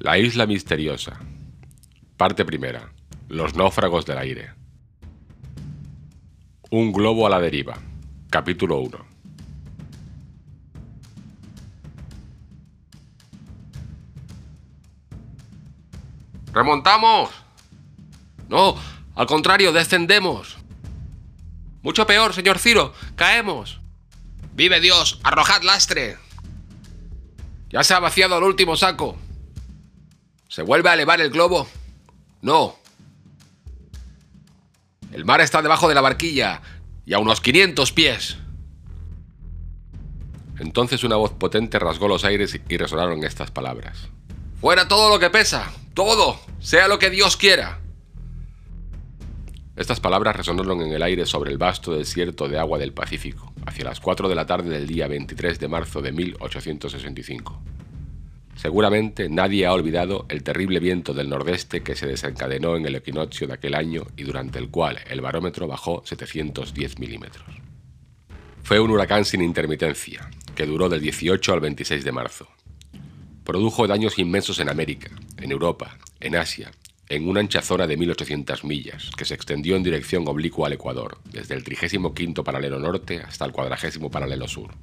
La isla misteriosa. Parte primera. Los náufragos del aire. Un globo a la deriva. Capítulo 1. ¡Remontamos! No, al contrario, descendemos. Mucho peor, señor Ciro, caemos. ¡Vive Dios! ¡Arrojad lastre! Ya se ha vaciado el último saco. ¿Se vuelve a elevar el globo? No. El mar está debajo de la barquilla y a unos 500 pies. Entonces una voz potente rasgó los aires y resonaron estas palabras. Fuera todo lo que pesa, todo, sea lo que Dios quiera. Estas palabras resonaron en el aire sobre el vasto desierto de agua del Pacífico, hacia las 4 de la tarde del día 23 de marzo de 1865. Seguramente nadie ha olvidado el terrible viento del nordeste que se desencadenó en el equinoccio de aquel año y durante el cual el barómetro bajó 710 milímetros. Fue un huracán sin intermitencia, que duró del 18 al 26 de marzo. Produjo daños inmensos en América, en Europa, en Asia, en una ancha zona de 1800 millas, que se extendió en dirección oblicua al Ecuador, desde el 35 paralelo norte hasta el 40 paralelo sur.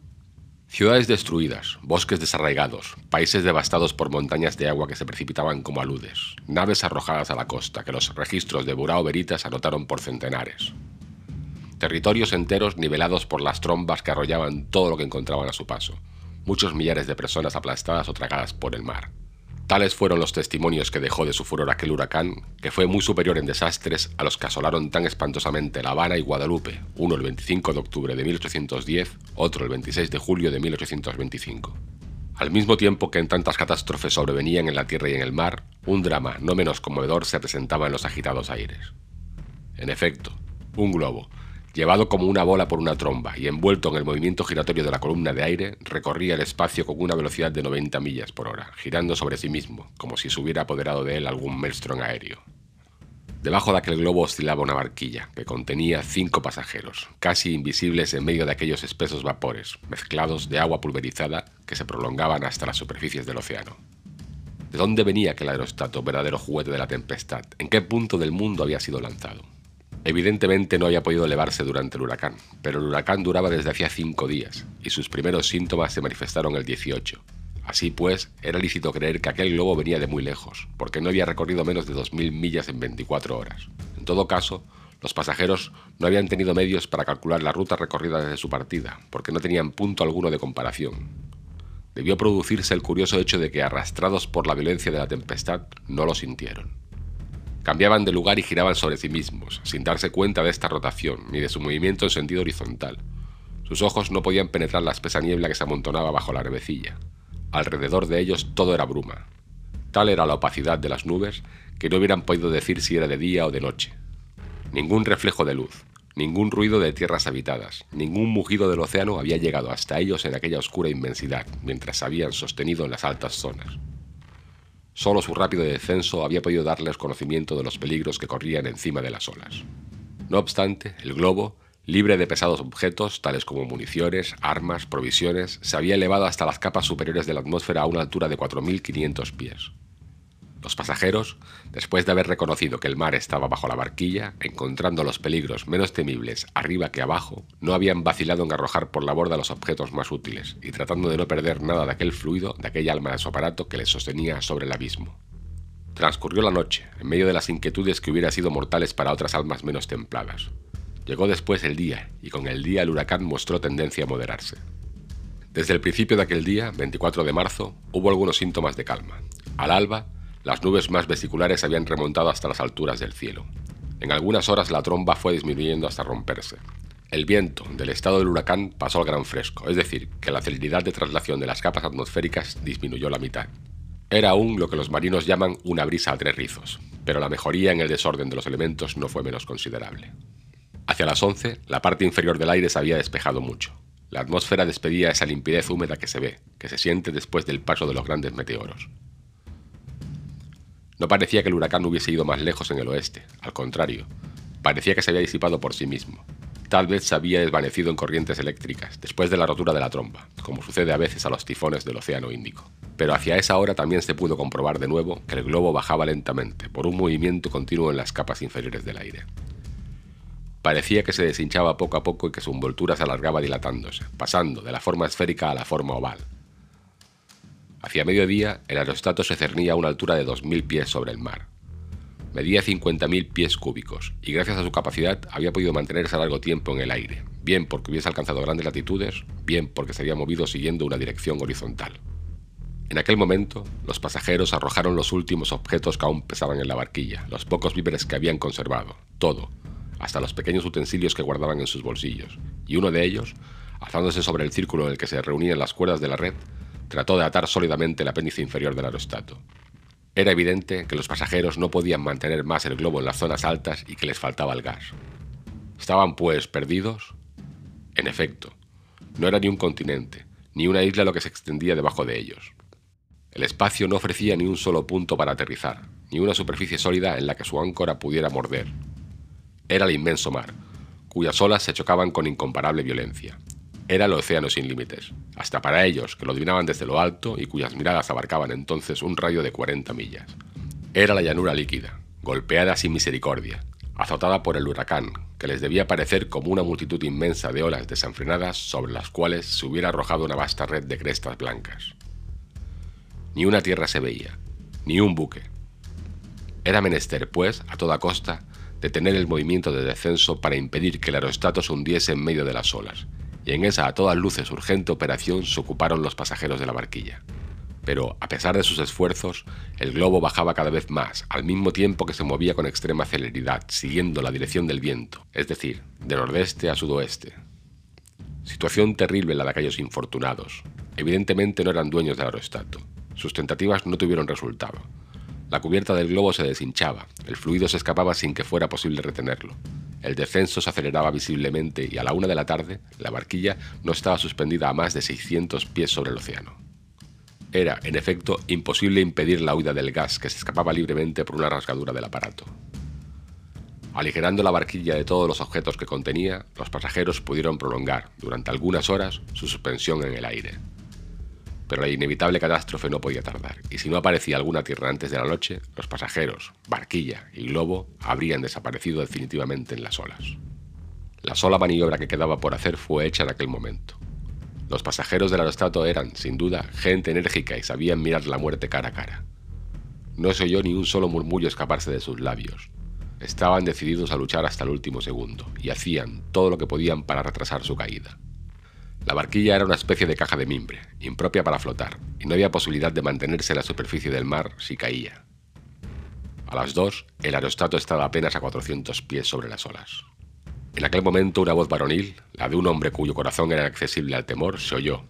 Ciudades destruidas, bosques desarraigados, países devastados por montañas de agua que se precipitaban como aludes, naves arrojadas a la costa que los registros de Burao Veritas anotaron por centenares. Territorios enteros nivelados por las trombas que arrollaban todo lo que encontraban a su paso, muchos millares de personas aplastadas o tragadas por el mar. Tales fueron los testimonios que dejó de su furor aquel huracán, que fue muy superior en desastres a los que asolaron tan espantosamente La Habana y Guadalupe, uno el 25 de octubre de 1810, otro el 26 de julio de 1825. Al mismo tiempo que en tantas catástrofes sobrevenían en la tierra y en el mar, un drama no menos conmovedor se presentaba en los agitados aires. En efecto, un globo, Llevado como una bola por una tromba y envuelto en el movimiento giratorio de la columna de aire, recorría el espacio con una velocidad de 90 millas por hora, girando sobre sí mismo, como si se hubiera apoderado de él algún maelstrom aéreo. Debajo de aquel globo oscilaba una barquilla, que contenía cinco pasajeros, casi invisibles en medio de aquellos espesos vapores, mezclados de agua pulverizada que se prolongaban hasta las superficies del océano. ¿De dónde venía aquel aerostato, verdadero juguete de la tempestad? ¿En qué punto del mundo había sido lanzado? Evidentemente no había podido elevarse durante el huracán, pero el huracán duraba desde hacía cinco días, y sus primeros síntomas se manifestaron el 18. Así pues, era lícito creer que aquel globo venía de muy lejos, porque no había recorrido menos de 2.000 millas en 24 horas. En todo caso, los pasajeros no habían tenido medios para calcular la ruta recorrida desde su partida, porque no tenían punto alguno de comparación. Debió producirse el curioso hecho de que, arrastrados por la violencia de la tempestad, no lo sintieron. Cambiaban de lugar y giraban sobre sí mismos, sin darse cuenta de esta rotación ni de su movimiento en sentido horizontal. Sus ojos no podían penetrar la espesa niebla que se amontonaba bajo la nubecilla. Alrededor de ellos todo era bruma. Tal era la opacidad de las nubes que no hubieran podido decir si era de día o de noche. Ningún reflejo de luz, ningún ruido de tierras habitadas, ningún mugido del océano había llegado hasta ellos en aquella oscura inmensidad, mientras se habían sostenido en las altas zonas. Solo su rápido descenso había podido darles conocimiento de los peligros que corrían encima de las olas. No obstante, el globo, libre de pesados objetos tales como municiones, armas, provisiones, se había elevado hasta las capas superiores de la atmósfera a una altura de 4.500 pies. Los pasajeros, después de haber reconocido que el mar estaba bajo la barquilla, encontrando los peligros menos temibles arriba que abajo, no habían vacilado en arrojar por la borda los objetos más útiles y tratando de no perder nada de aquel fluido, de aquella alma de su aparato que les sostenía sobre el abismo. Transcurrió la noche, en medio de las inquietudes que hubieran sido mortales para otras almas menos templadas. Llegó después el día, y con el día el huracán mostró tendencia a moderarse. Desde el principio de aquel día, 24 de marzo, hubo algunos síntomas de calma. Al alba, las nubes más vesiculares habían remontado hasta las alturas del cielo. En algunas horas la tromba fue disminuyendo hasta romperse. El viento del estado del huracán pasó al gran fresco, es decir, que la celeridad de traslación de las capas atmosféricas disminuyó la mitad. Era aún lo que los marinos llaman una brisa a tres rizos, pero la mejoría en el desorden de los elementos no fue menos considerable. Hacia las 11, la parte inferior del aire se había despejado mucho. La atmósfera despedía esa limpidez húmeda que se ve, que se siente después del paso de los grandes meteoros. No parecía que el huracán hubiese ido más lejos en el oeste, al contrario, parecía que se había disipado por sí mismo. tal vez se había desvanecido en corrientes eléctricas después de la rotura de la tromba, como sucede a veces a los tifones del Océano Índico. Pero hacia esa hora también se pudo comprobar de nuevo que el globo bajaba lentamente por un movimiento continuo en las capas inferiores del aire. Parecía que se deshinchaba poco a poco y que su envoltura se alargaba dilatándose, pasando de la forma esférica a la forma oval. Hacia mediodía, el aerostato se cernía a una altura de 2.000 pies sobre el mar. Medía 50.000 pies cúbicos y gracias a su capacidad había podido mantenerse largo tiempo en el aire, bien porque hubiese alcanzado grandes latitudes, bien porque se había movido siguiendo una dirección horizontal. En aquel momento, los pasajeros arrojaron los últimos objetos que aún pesaban en la barquilla, los pocos víveres que habían conservado, todo, hasta los pequeños utensilios que guardaban en sus bolsillos, y uno de ellos, alzándose sobre el círculo en el que se reunían las cuerdas de la red, trató de atar sólidamente el apéndice inferior del aerostato. Era evidente que los pasajeros no podían mantener más el globo en las zonas altas y que les faltaba el gas. ¿Estaban, pues, perdidos? En efecto, no era ni un continente, ni una isla lo que se extendía debajo de ellos. El espacio no ofrecía ni un solo punto para aterrizar, ni una superficie sólida en la que su áncora pudiera morder. Era el inmenso mar, cuyas olas se chocaban con incomparable violencia. Era el océano sin límites, hasta para ellos, que lo adivinaban desde lo alto y cuyas miradas abarcaban entonces un rayo de 40 millas. Era la llanura líquida, golpeada sin misericordia, azotada por el huracán, que les debía parecer como una multitud inmensa de olas desenfrenadas sobre las cuales se hubiera arrojado una vasta red de crestas blancas. Ni una tierra se veía, ni un buque. Era menester, pues, a toda costa, detener el movimiento de descenso para impedir que el aerostato se hundiese en medio de las olas, y en esa a todas luces urgente operación se ocuparon los pasajeros de la barquilla. Pero, a pesar de sus esfuerzos, el globo bajaba cada vez más, al mismo tiempo que se movía con extrema celeridad, siguiendo la dirección del viento, es decir, de nordeste a sudoeste. Situación terrible la de aquellos infortunados. Evidentemente no eran dueños del aerostato. Sus tentativas no tuvieron resultado. La cubierta del globo se deshinchaba, el fluido se escapaba sin que fuera posible retenerlo. El descenso se aceleraba visiblemente y a la una de la tarde la barquilla no estaba suspendida a más de 600 pies sobre el océano. Era, en efecto, imposible impedir la huida del gas que se escapaba libremente por una rasgadura del aparato. Aligerando la barquilla de todos los objetos que contenía, los pasajeros pudieron prolongar, durante algunas horas, su suspensión en el aire. Pero la inevitable catástrofe no podía tardar, y si no aparecía alguna tierra antes de la noche, los pasajeros, barquilla y globo habrían desaparecido definitivamente en las olas. La sola maniobra que quedaba por hacer fue hecha en aquel momento. Los pasajeros del aerostato eran, sin duda, gente enérgica y sabían mirar la muerte cara a cara. No se oyó ni un solo murmullo escaparse de sus labios. Estaban decididos a luchar hasta el último segundo, y hacían todo lo que podían para retrasar su caída. La barquilla era una especie de caja de mimbre, impropia para flotar, y no había posibilidad de mantenerse en la superficie del mar si caía. A las dos, el aerostato estaba apenas a 400 pies sobre las olas. En aquel momento una voz varonil, la de un hombre cuyo corazón era accesible al temor, se oyó.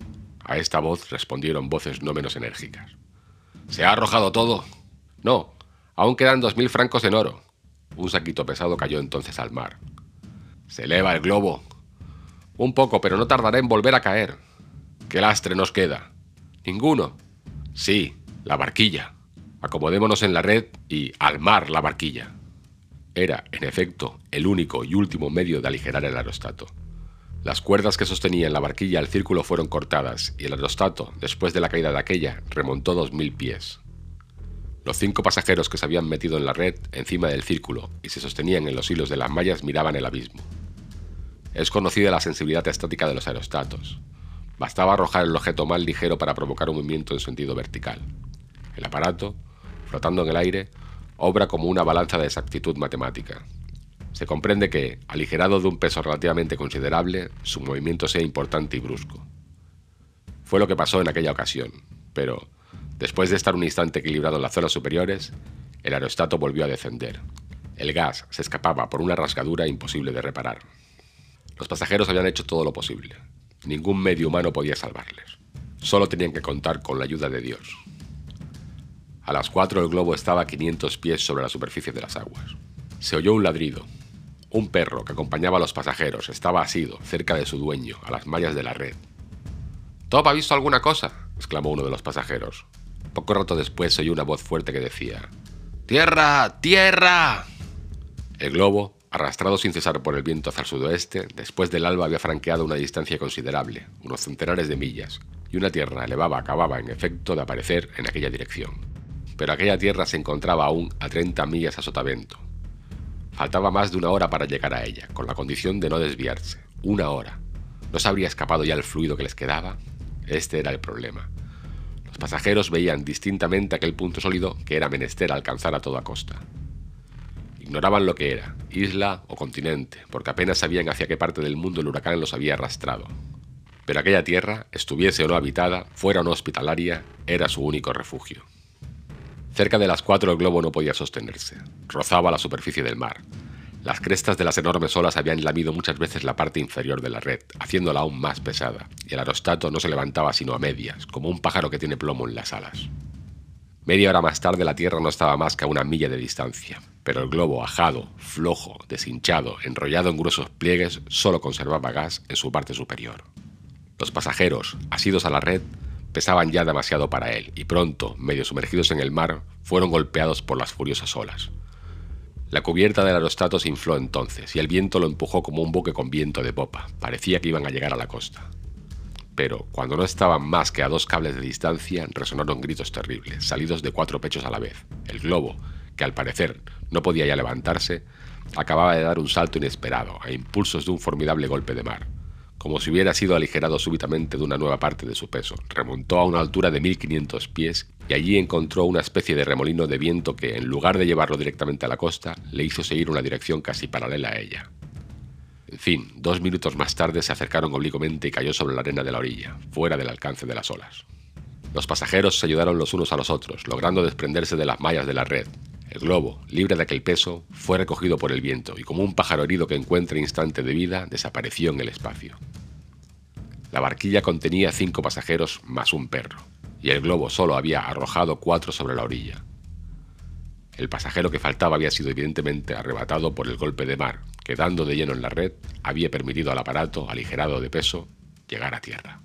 A esta voz respondieron voces no menos enérgicas. ¿Se ha arrojado todo? No, aún quedan dos mil francos en oro. Un saquito pesado cayó entonces al mar. Se eleva el globo, un poco, pero no tardaré en volver a caer. ¿Qué lastre nos queda? Ninguno. Sí, la barquilla. Acomodémonos en la red y al mar la barquilla. Era, en efecto, el único y último medio de aligerar el aerostato. Las cuerdas que sostenían la barquilla al círculo fueron cortadas y el aerostato, después de la caída de aquella, remontó dos mil pies. Los cinco pasajeros que se habían metido en la red encima del círculo y se sostenían en los hilos de las mallas miraban el abismo. Es conocida la sensibilidad estática de los aerostatos. Bastaba arrojar el objeto más ligero para provocar un movimiento en sentido vertical. El aparato, flotando en el aire, obra como una balanza de exactitud matemática. Se comprende que, aligerado de un peso relativamente considerable, su movimiento sea importante y brusco. Fue lo que pasó en aquella ocasión, pero, después de estar un instante equilibrado en las zonas superiores, el aerostato volvió a descender. El gas se escapaba por una rasgadura imposible de reparar. Los pasajeros habían hecho todo lo posible. Ningún medio humano podía salvarles. Solo tenían que contar con la ayuda de Dios. A las cuatro el globo estaba a 500 pies sobre la superficie de las aguas. Se oyó un ladrido. Un perro que acompañaba a los pasajeros estaba asido, cerca de su dueño, a las mallas de la red. ¿Top ha visto alguna cosa? exclamó uno de los pasajeros. Poco rato después oyó una voz fuerte que decía: ¡Tierra! ¡Tierra! El globo, arrastrado sin cesar por el viento hacia el sudoeste, después del alba había franqueado una distancia considerable, unos centenares de millas, y una tierra elevada acababa, en efecto, de aparecer en aquella dirección. Pero aquella tierra se encontraba aún a 30 millas a sotavento. Faltaba más de una hora para llegar a ella, con la condición de no desviarse. Una hora. ¿No se habría escapado ya el fluido que les quedaba? Este era el problema. Los pasajeros veían distintamente aquel punto sólido que era menester alcanzar a toda costa. Ignoraban lo que era, isla o continente, porque apenas sabían hacia qué parte del mundo el huracán los había arrastrado. Pero aquella tierra, estuviese o no habitada, fuera o no hospitalaria, era su único refugio. Cerca de las cuatro el globo no podía sostenerse, rozaba la superficie del mar. Las crestas de las enormes olas habían lamido muchas veces la parte inferior de la red, haciéndola aún más pesada, y el aerostato no se levantaba sino a medias, como un pájaro que tiene plomo en las alas. Media hora más tarde la Tierra no estaba más que a una milla de distancia, pero el globo ajado, flojo, deshinchado, enrollado en gruesos pliegues, solo conservaba gas en su parte superior. Los pasajeros, asidos a la red, pesaban ya demasiado para él, y pronto, medio sumergidos en el mar, fueron golpeados por las furiosas olas. La cubierta del aerostato se infló entonces, y el viento lo empujó como un buque con viento de popa. Parecía que iban a llegar a la costa pero cuando no estaban más que a dos cables de distancia resonaron gritos terribles, salidos de cuatro pechos a la vez. El globo, que al parecer no podía ya levantarse, acababa de dar un salto inesperado, a impulsos de un formidable golpe de mar. Como si hubiera sido aligerado súbitamente de una nueva parte de su peso, remontó a una altura de 1500 pies y allí encontró una especie de remolino de viento que, en lugar de llevarlo directamente a la costa, le hizo seguir una dirección casi paralela a ella. En fin, dos minutos más tarde se acercaron oblicuamente y cayó sobre la arena de la orilla, fuera del alcance de las olas. Los pasajeros se ayudaron los unos a los otros, logrando desprenderse de las mallas de la red. El globo, libre de aquel peso, fue recogido por el viento y como un pájaro herido que encuentra instante de vida, desapareció en el espacio. La barquilla contenía cinco pasajeros más un perro, y el globo solo había arrojado cuatro sobre la orilla. El pasajero que faltaba había sido evidentemente arrebatado por el golpe de mar, quedando de lleno en la red, había permitido al aparato, aligerado de peso, llegar a tierra.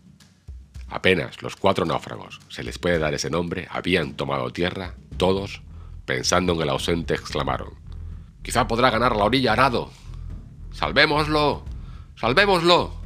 Apenas los cuatro náufragos, se les puede dar ese nombre, habían tomado tierra, todos, pensando en el ausente, exclamaron, Quizá podrá ganar la orilla a nado. ¡Salvémoslo! ¡Salvémoslo!